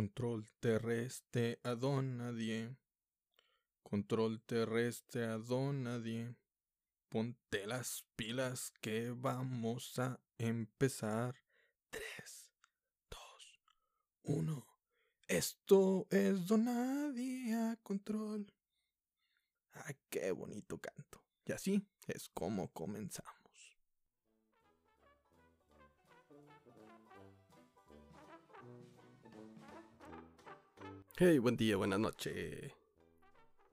Control terrestre a don nadie. Control terrestre a don nadie. Ponte las pilas que vamos a empezar. 3, 2, 1. Esto es Donadie a control. Ay, qué bonito canto. Y así es como comenzamos. Hey, buen día, buenas noches.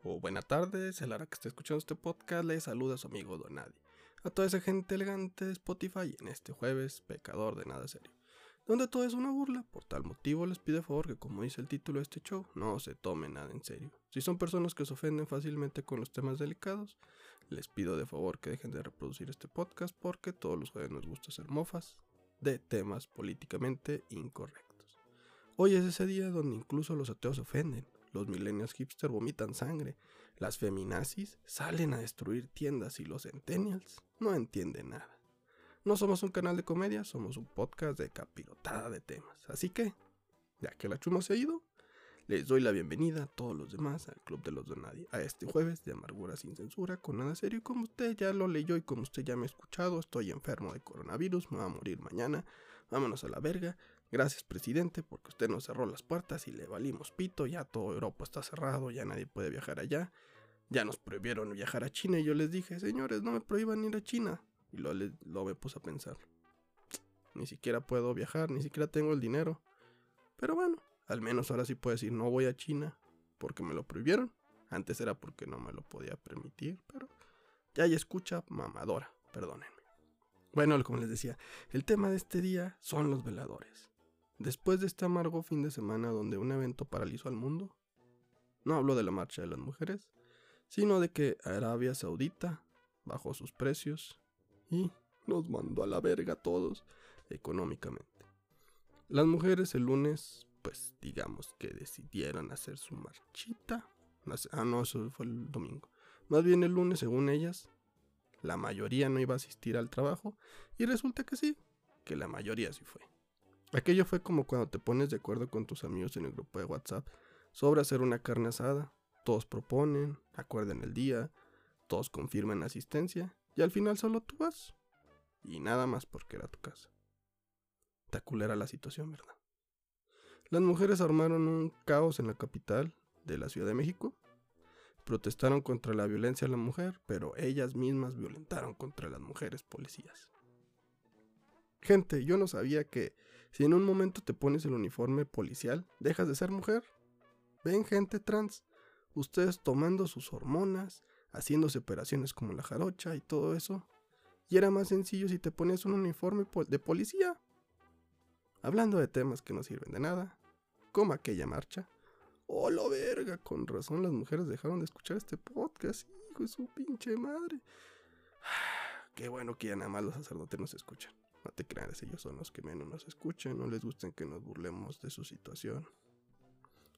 O buena tarde, a la hora que esté escuchando este podcast, le saluda a su amigo Donadi. A toda esa gente elegante de Spotify en este jueves, pecador de nada serio. Donde todo es una burla, por tal motivo les pido favor que como dice el título de este show, no se tome nada en serio. Si son personas que se ofenden fácilmente con los temas delicados, les pido de favor que dejen de reproducir este podcast porque todos los jueves nos gusta hacer mofas de temas políticamente incorrectos. Hoy es ese día donde incluso los ateos ofenden, los millennials hipster vomitan sangre, las feminazis salen a destruir tiendas y los centennials no entienden nada. No somos un canal de comedia, somos un podcast de capirotada de temas. Así que, ya que la chuma se ha ido, les doy la bienvenida a todos los demás al Club de los Donadi, a este jueves de amargura sin censura, con nada serio. Y como usted ya lo leyó y como usted ya me ha escuchado, estoy enfermo de coronavirus, me va a morir mañana. Vámonos a la verga. Gracias, presidente, porque usted nos cerró las puertas y le valimos pito. Ya todo Europa está cerrado, ya nadie puede viajar allá. Ya nos prohibieron viajar a China y yo les dije, señores, no me prohíban ir a China. Y luego, lo me puse a pensar. Ni siquiera puedo viajar, ni siquiera tengo el dinero. Pero bueno, al menos ahora sí puedo decir no voy a China porque me lo prohibieron. Antes era porque no me lo podía permitir, pero ya hay escucha mamadora, perdónenme. Bueno, como les decía, el tema de este día son los veladores. Después de este amargo fin de semana donde un evento paralizó al mundo, no hablo de la marcha de las mujeres, sino de que Arabia Saudita bajó sus precios y nos mandó a la verga a todos económicamente. Las mujeres el lunes pues digamos que decidieron hacer su marchita. Ah, no, eso fue el domingo. Más bien el lunes, según ellas, la mayoría no iba a asistir al trabajo y resulta que sí, que la mayoría sí fue. Aquello fue como cuando te pones de acuerdo con tus amigos en el grupo de WhatsApp sobre hacer una carne asada. Todos proponen, acuerdan el día, todos confirman asistencia y al final solo tú vas. Y nada más porque era tu casa. Está culera la situación, ¿verdad? Las mujeres armaron un caos en la capital de la Ciudad de México. Protestaron contra la violencia a la mujer, pero ellas mismas violentaron contra las mujeres policías. Gente, yo no sabía que si en un momento te pones el uniforme policial, dejas de ser mujer. Ven gente trans, ustedes tomando sus hormonas, haciéndose operaciones como la jarocha y todo eso. Y era más sencillo si te pones un uniforme de policía. Hablando de temas que no sirven de nada, como aquella marcha. Oh, la verga, con razón las mujeres dejaron de escuchar este podcast, hijo de su pinche madre. Qué bueno que ya nada más los sacerdotes nos escuchan. No te creas, ellos son los que menos nos escuchan, no les gusten que nos burlemos de su situación.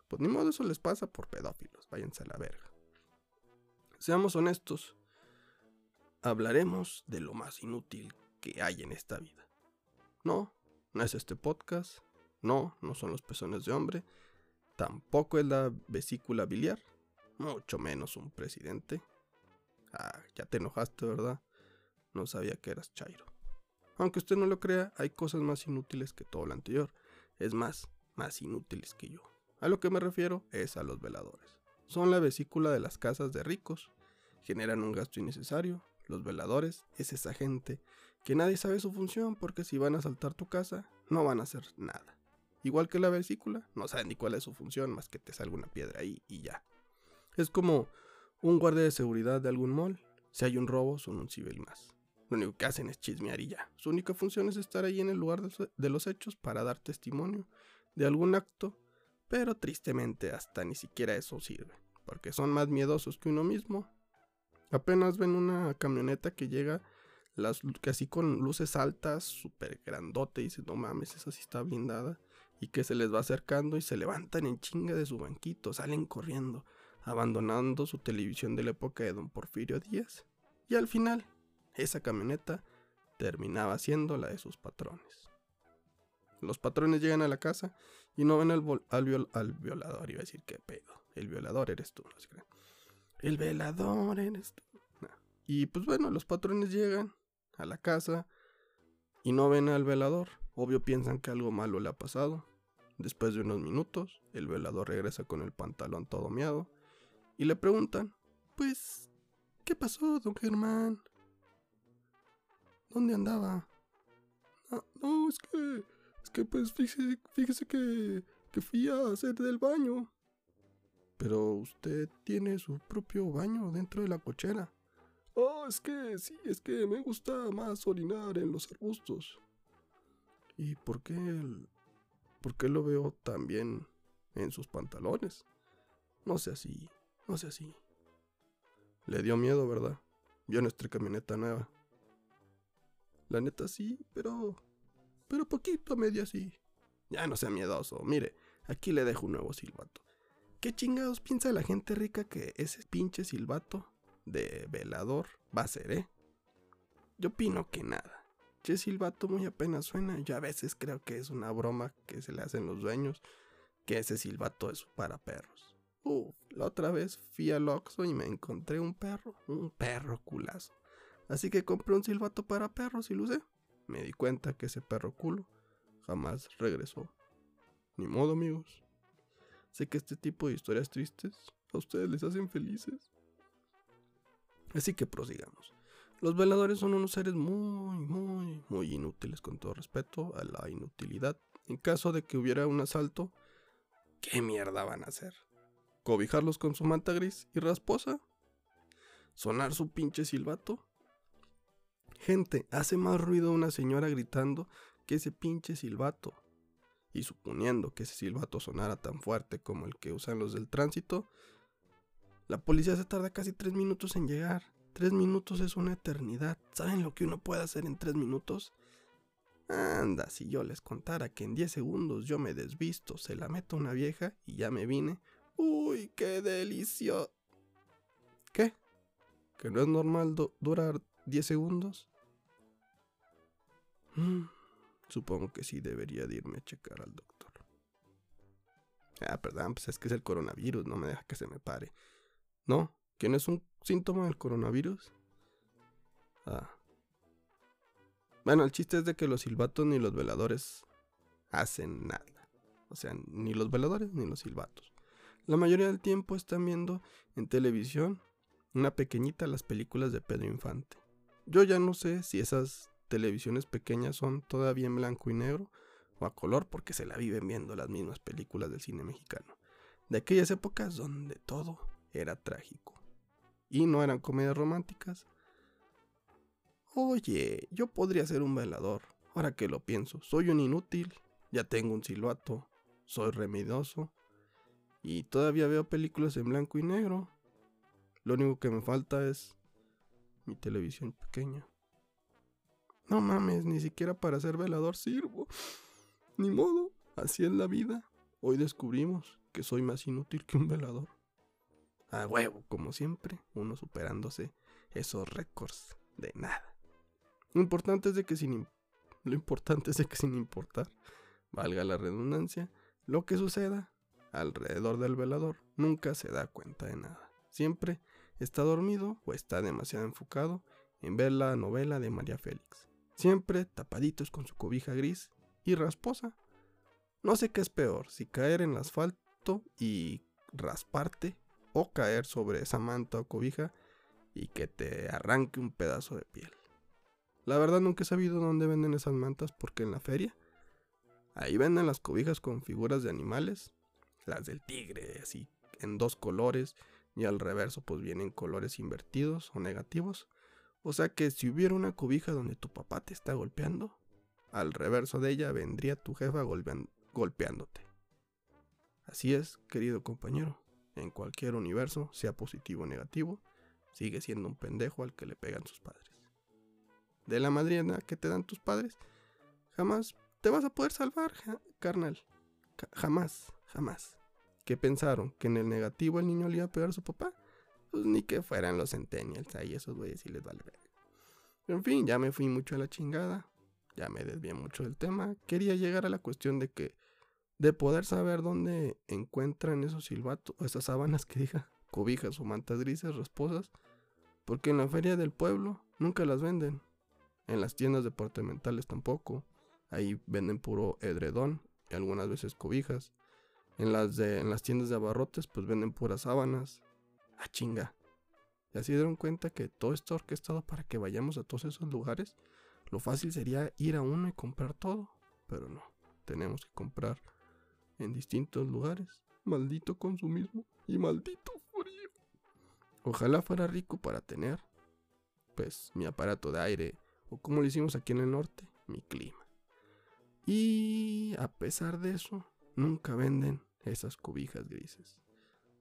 Pues ni modo, eso les pasa por pedófilos, váyanse a la verga. Seamos honestos, hablaremos de lo más inútil que hay en esta vida. No, no es este podcast, no, no son los pezones de hombre, tampoco es la vesícula biliar, mucho menos un presidente. Ah, ya te enojaste, ¿verdad? No sabía que eras Chairo. Aunque usted no lo crea, hay cosas más inútiles que todo lo anterior. Es más, más inútiles que yo. A lo que me refiero es a los veladores. Son la vesícula de las casas de ricos. Generan un gasto innecesario. Los veladores es esa gente que nadie sabe su función porque si van a saltar tu casa, no van a hacer nada. Igual que la vesícula, no saben ni cuál es su función más que te salga una piedra ahí y ya. Es como un guardia de seguridad de algún mall. Si hay un robo, son un civil más. Lo único que hacen es chismear y ya. Su única función es estar ahí en el lugar de los hechos para dar testimonio de algún acto, pero tristemente hasta ni siquiera eso sirve, porque son más miedosos que uno mismo. Apenas ven una camioneta que llega las, casi con luces altas, súper grandote, y dicen, no mames, esa sí está blindada y que se les va acercando y se levantan en chinga de su banquito, salen corriendo, abandonando su televisión de la época de don Porfirio Díaz. Y al final, esa camioneta terminaba siendo la de sus patrones. Los patrones llegan a la casa y no ven al, al, violador. Iba a decir, ¿qué pedo? El violador eres tú. el violador eres tú. Y pues bueno, los patrones llegan a la casa y no ven al velador. Obvio piensan que algo malo le ha pasado. Después de unos minutos, el velador regresa con el pantalón todo miado y le preguntan, pues, ¿qué pasó, don Germán? ¿Dónde andaba? Ah, no, es que, es que pues fíjese, que, que fui a hacer del baño. Pero usted tiene su propio baño dentro de la cochera. Oh, es que sí, es que me gusta más orinar en los arbustos. ¿Y por qué, por qué lo veo también en sus pantalones? No sé así, no sé así. Le dio miedo, ¿verdad? Vio nuestra camioneta nueva. La neta sí, pero... Pero poquito, medio así. Ya no sea miedoso. Mire, aquí le dejo un nuevo silbato. ¿Qué chingados piensa la gente rica que ese pinche silbato de velador va a ser, eh? Yo opino que nada. Che silbato muy apenas suena. Yo a veces creo que es una broma que se le hacen los dueños. Que ese silbato es para perros. Uf, la otra vez fui al Oxxo y me encontré un perro. Un perro culazo. Así que compré un silbato para perros y lo usé. Me di cuenta que ese perro culo jamás regresó. Ni modo, amigos. Sé que este tipo de historias tristes a ustedes les hacen felices. Así que prosigamos. Los veladores son unos seres muy, muy, muy inútiles, con todo respeto a la inutilidad. En caso de que hubiera un asalto, ¿qué mierda van a hacer? ¿Cobijarlos con su manta gris y rasposa? ¿Sonar su pinche silbato? Gente, hace más ruido una señora gritando que ese pinche silbato. Y suponiendo que ese silbato sonara tan fuerte como el que usan los del tránsito, la policía se tarda casi tres minutos en llegar. Tres minutos es una eternidad. ¿Saben lo que uno puede hacer en tres minutos? Anda, si yo les contara que en diez segundos yo me desvisto, se la meto a una vieja y ya me vine. ¡Uy, qué delicioso! ¿Qué? ¿Que no es normal durar diez segundos? Supongo que sí debería de irme a checar al doctor. Ah, perdón, pues es que es el coronavirus, no me deja que se me pare. No, que no es un síntoma del coronavirus. Ah. Bueno, el chiste es de que los silbatos ni los veladores hacen nada. O sea, ni los veladores ni los silbatos. La mayoría del tiempo están viendo en televisión una pequeñita las películas de Pedro Infante. Yo ya no sé si esas televisiones pequeñas son todavía en blanco y negro o a color porque se la viven viendo las mismas películas del cine mexicano. De aquellas épocas donde todo era trágico. Y no eran comedias románticas. Oye, yo podría ser un velador. Ahora que lo pienso, soy un inútil. Ya tengo un silbato. Soy remedioso. Y todavía veo películas en blanco y negro. Lo único que me falta es mi televisión pequeña. No mames, ni siquiera para ser velador sirvo. Ni modo, así es la vida. Hoy descubrimos que soy más inútil que un velador. A huevo, como siempre, uno superándose esos récords de nada. Lo importante es de que sin lo importante es de que sin importar, valga la redundancia, lo que suceda alrededor del velador nunca se da cuenta de nada. Siempre está dormido o está demasiado enfocado en ver la novela de María Félix. Siempre tapaditos con su cobija gris y rasposa. No sé qué es peor, si caer en el asfalto y rasparte o caer sobre esa manta o cobija y que te arranque un pedazo de piel. La verdad nunca he sabido dónde venden esas mantas porque en la feria ahí venden las cobijas con figuras de animales, las del tigre, así en dos colores y al reverso pues vienen colores invertidos o negativos. O sea que si hubiera una cobija donde tu papá te está golpeando, al reverso de ella vendría tu jefa golpeándote. Así es, querido compañero en cualquier universo, sea positivo o negativo, sigue siendo un pendejo al que le pegan sus padres. De la madriana que te dan tus padres, jamás te vas a poder salvar, carnal. jamás, jamás. ¿Qué pensaron? ¿Que en el negativo el niño le iba a pegar a su papá? Pues ni que fueran los centennials ahí, esos güeyes y les vale. En fin, ya me fui mucho a la chingada. ya me desvié mucho del tema. Quería llegar a la cuestión de que, de poder saber dónde encuentran esos silbatos, esas sábanas que diga, cobijas o mantas grises, rasposas, porque en la feria del pueblo nunca las venden. En las tiendas departamentales tampoco. Ahí venden puro edredón y algunas veces cobijas. En las, de, en las tiendas de abarrotes pues venden puras sábanas. Ah, chinga. Y así dieron cuenta que todo está orquestado para que vayamos a todos esos lugares. Lo fácil sería ir a uno y comprar todo. Pero no, tenemos que comprar en distintos lugares. Maldito consumismo y maldito frío. Ojalá fuera rico para tener, pues, mi aparato de aire, o como lo hicimos aquí en el norte, mi clima. Y a pesar de eso, nunca venden esas cobijas grises.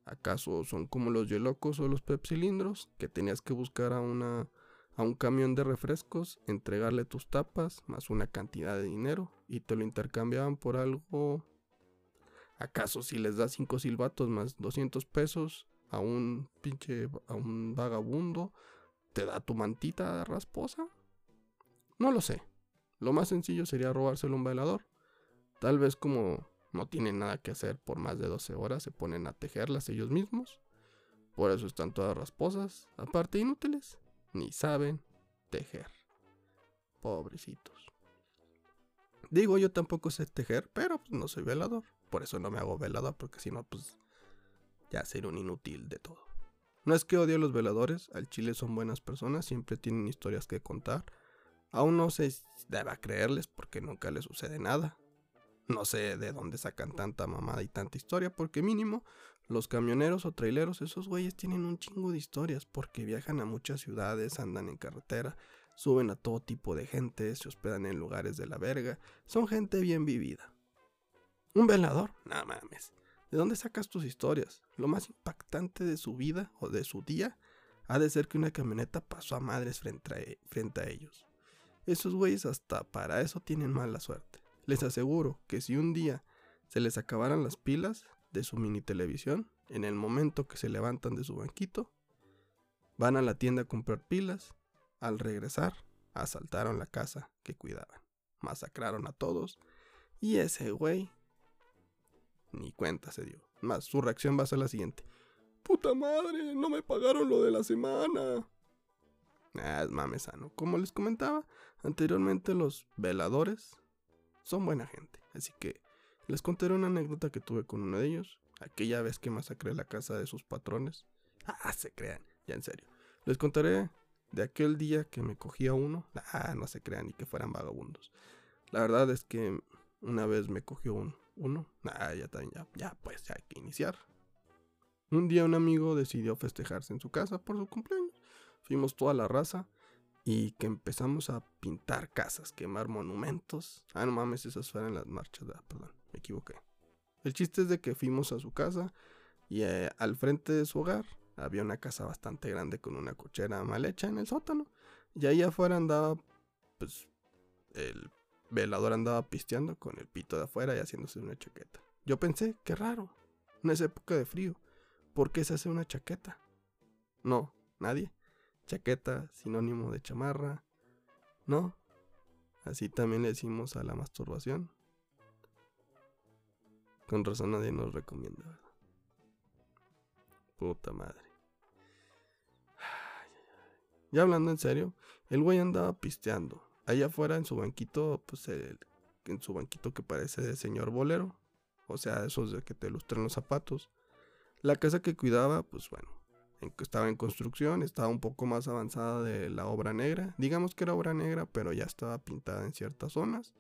¿Acaso son como los yelocos o los pepsilindros que tenías que buscar a una a un camión de refrescos, entregarle tus tapas más una cantidad de dinero y te lo intercambiaban por algo ¿Acaso si les das cinco silbatos más 200 pesos a un pinche a un vagabundo te da tu mantita rasposa? No lo sé. Lo más sencillo sería robárselo a un velador. Tal vez como no tienen nada que hacer por más de 12 horas, se ponen a tejerlas ellos mismos. Por eso están todas rasposas, aparte inútiles, ni saben tejer. Pobrecitos. Digo, yo tampoco sé tejer, pero pues, no soy velador. Por eso no me hago velador, porque si no, pues ya sería un inútil de todo. No es que odie a los veladores, al chile son buenas personas, siempre tienen historias que contar. Aún no se deba creerles porque nunca les sucede nada. No sé de dónde sacan tanta mamada y tanta historia, porque mínimo los camioneros o traileros, esos güeyes tienen un chingo de historias porque viajan a muchas ciudades, andan en carretera, suben a todo tipo de gente, se hospedan en lugares de la verga, son gente bien vivida. ¿Un velador? No mames. ¿De dónde sacas tus historias? Lo más impactante de su vida o de su día ha de ser que una camioneta pasó a madres frente a, e, frente a ellos. Esos güeyes hasta para eso tienen mala suerte. Les aseguro que si un día se les acabaran las pilas de su mini televisión, en el momento que se levantan de su banquito, van a la tienda a comprar pilas, al regresar, asaltaron la casa que cuidaban, masacraron a todos, y ese güey ni cuenta se dio. Más, su reacción va a ser la siguiente. Puta madre, no me pagaron lo de la semana. Ah, es mamesano. Como les comentaba anteriormente, los veladores son buena gente. Así que les contaré una anécdota que tuve con uno de ellos. Aquella vez que masacré la casa de sus patrones. Ah, se crean, ya en serio. Les contaré de aquel día que me cogía uno. Ah, no se crean ni que fueran vagabundos. La verdad es que una vez me cogió un, uno. Ah, ya, ya, ya, pues ya hay que iniciar. Un día un amigo decidió festejarse en su casa por su cumpleaños. Fuimos toda la raza y que empezamos a pintar casas, quemar monumentos. Ah, no mames, esas fueron las marchas. Ah, perdón, me equivoqué. El chiste es de que fuimos a su casa y eh, al frente de su hogar había una casa bastante grande con una cochera mal hecha en el sótano. Y ahí afuera andaba, pues, el velador andaba pisteando con el pito de afuera y haciéndose una chaqueta. Yo pensé, qué raro, no es época de frío, ¿por qué se hace una chaqueta? No, nadie. Chaqueta, sinónimo de chamarra. No. Así también le decimos a la masturbación. Con razón nadie nos recomienda, Puta madre. Ya hablando en serio, el güey andaba pisteando allá afuera en su banquito, pues en su banquito que parece de señor bolero, o sea, esos de que te lustran los zapatos. La casa que cuidaba, pues bueno, estaba en construcción, estaba un poco más avanzada de la obra negra. Digamos que era obra negra, pero ya estaba pintada en ciertas zonas.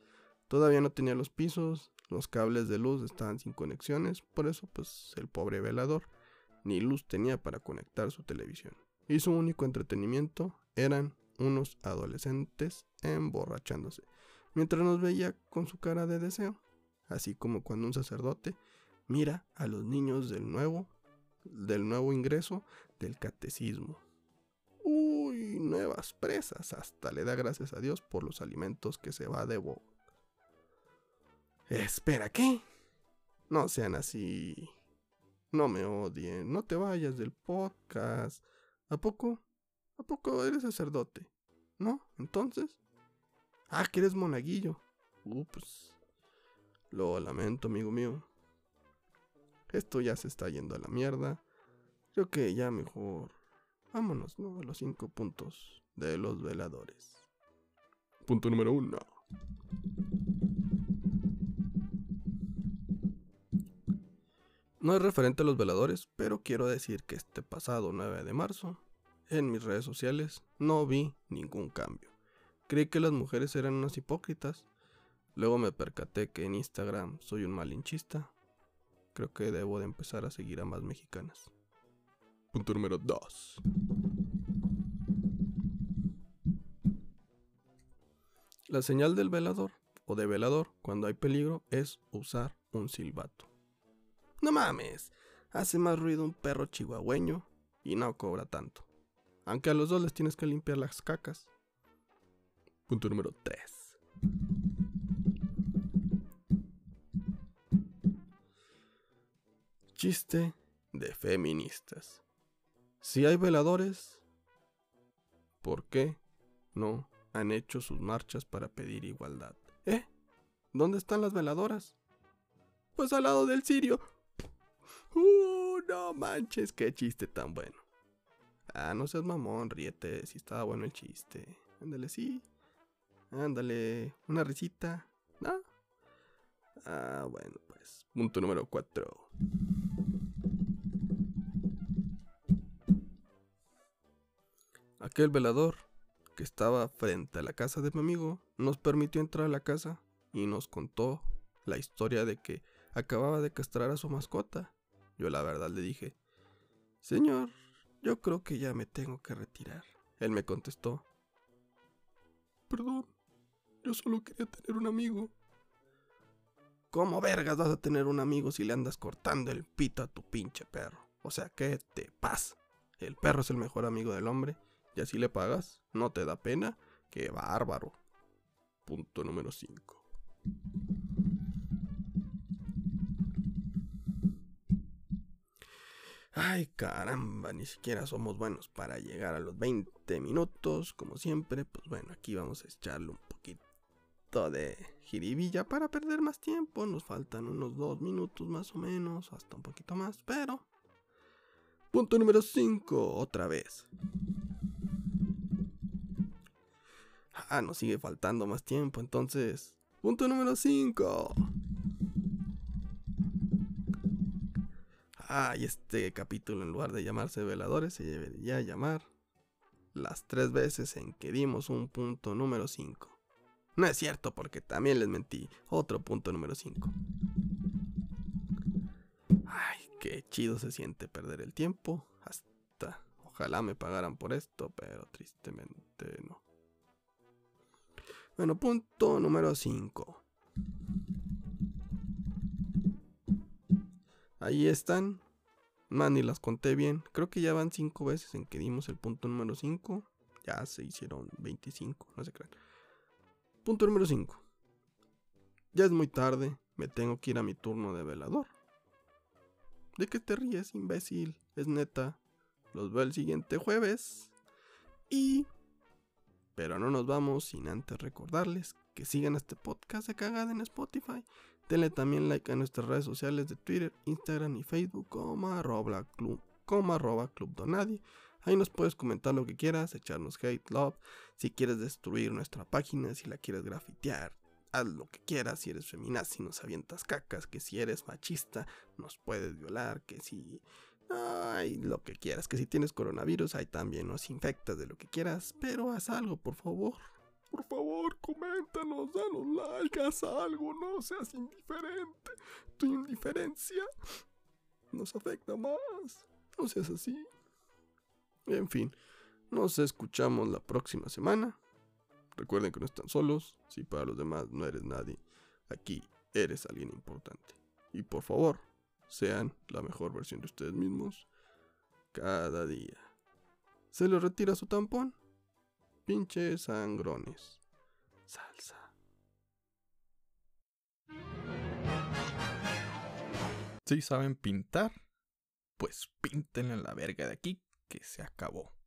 Todavía no tenía los pisos, los cables de luz estaban sin conexiones, por eso pues el pobre velador ni luz tenía para conectar su televisión. Y su único entretenimiento eran unos adolescentes emborrachándose, mientras nos veía con su cara de deseo, así como cuando un sacerdote mira a los niños del nuevo, del nuevo ingreso del catecismo. Uy, nuevas presas, hasta le da gracias a Dios por los alimentos que se va de bo. Espera, ¿qué? No sean así. No me odien, no te vayas del podcast. ¿A poco? ¿A poco eres sacerdote? ¿No? Entonces. Ah, que eres monaguillo. Uh, pues. Lo lamento, amigo mío. Esto ya se está yendo a la mierda. Creo que ya mejor. Vámonos, ¿no? A los cinco puntos de los veladores. Punto número uno. No es referente a los veladores, pero quiero decir que este pasado 9 de marzo, en mis redes sociales, no vi ningún cambio. Creí que las mujeres eran unas hipócritas. Luego me percaté que en Instagram soy un malinchista. Creo que debo de empezar a seguir a más mexicanas. Punto número 2. La señal del velador o de velador cuando hay peligro es usar un silbato. No mames, hace más ruido un perro chihuahueño y no cobra tanto. Aunque a los dos les tienes que limpiar las cacas. Punto número 3. Chiste de feministas. Si hay veladores, ¿por qué no han hecho sus marchas para pedir igualdad? ¿Eh? ¿Dónde están las veladoras? Pues al lado del sirio. Uh, no manches, qué chiste tan bueno. Ah, no seas mamón, ríete, si estaba bueno el chiste. Ándale, sí. Ándale, una risita. ¿No? Ah, bueno, pues. Punto número 4. Aquel velador que estaba frente a la casa de mi amigo nos permitió entrar a la casa y nos contó la historia de que acababa de castrar a su mascota yo la verdad le dije, Señor, yo creo que ya me tengo que retirar. Él me contestó, Perdón, yo solo quería tener un amigo. ¿Cómo vergas vas a tener un amigo si le andas cortando el pito a tu pinche perro? O sea, ¿qué te pasa? El perro es el mejor amigo del hombre y así le pagas. ¿No te da pena? ¡Qué bárbaro! Punto número 5. Ay, caramba, ni siquiera somos buenos para llegar a los 20 minutos. Como siempre, pues bueno, aquí vamos a echarle un poquito de jiribilla para perder más tiempo. Nos faltan unos 2 minutos más o menos, hasta un poquito más, pero... Punto número 5, otra vez. Ah, nos sigue faltando más tiempo, entonces... Punto número 5. Ah, y este capítulo en lugar de llamarse veladores se debería llamar las tres veces en que dimos un punto número 5. No es cierto porque también les mentí. Otro punto número 5. Ay, qué chido se siente perder el tiempo. Hasta ojalá me pagaran por esto, pero tristemente no. Bueno, punto número 5. Ahí están. Man, ni las conté bien. Creo que ya van cinco veces en que dimos el punto número 5. Ya se hicieron 25, no se crean. Punto número 5. Ya es muy tarde. Me tengo que ir a mi turno de velador. ¿De qué te ríes, imbécil? Es neta. Los veo el siguiente jueves. Y... Pero no nos vamos sin antes recordarles que sigan este podcast de cagada en Spotify. Denle también like a nuestras redes sociales de Twitter, Instagram y Facebook como arroba club, como arroba club donadie. Ahí nos puedes comentar lo que quieras, echarnos hate, love, si quieres destruir nuestra página, si la quieres grafitear, haz lo que quieras, si eres feminazi nos avientas cacas, que si eres machista nos puedes violar, que si... Ay, lo que quieras, que si tienes coronavirus ahí también nos infectas de lo que quieras, pero haz algo por favor. Por favor, coméntanos, danos like, haz algo, no seas indiferente. Tu indiferencia nos afecta más. No seas así. En fin, nos escuchamos la próxima semana. Recuerden que no están solos. Si para los demás no eres nadie, aquí eres alguien importante. Y por favor, sean la mejor versión de ustedes mismos cada día. ¿Se le retira su tampón? Pinches sangrones. Salsa. Si saben pintar, pues píntenle la verga de aquí que se acabó.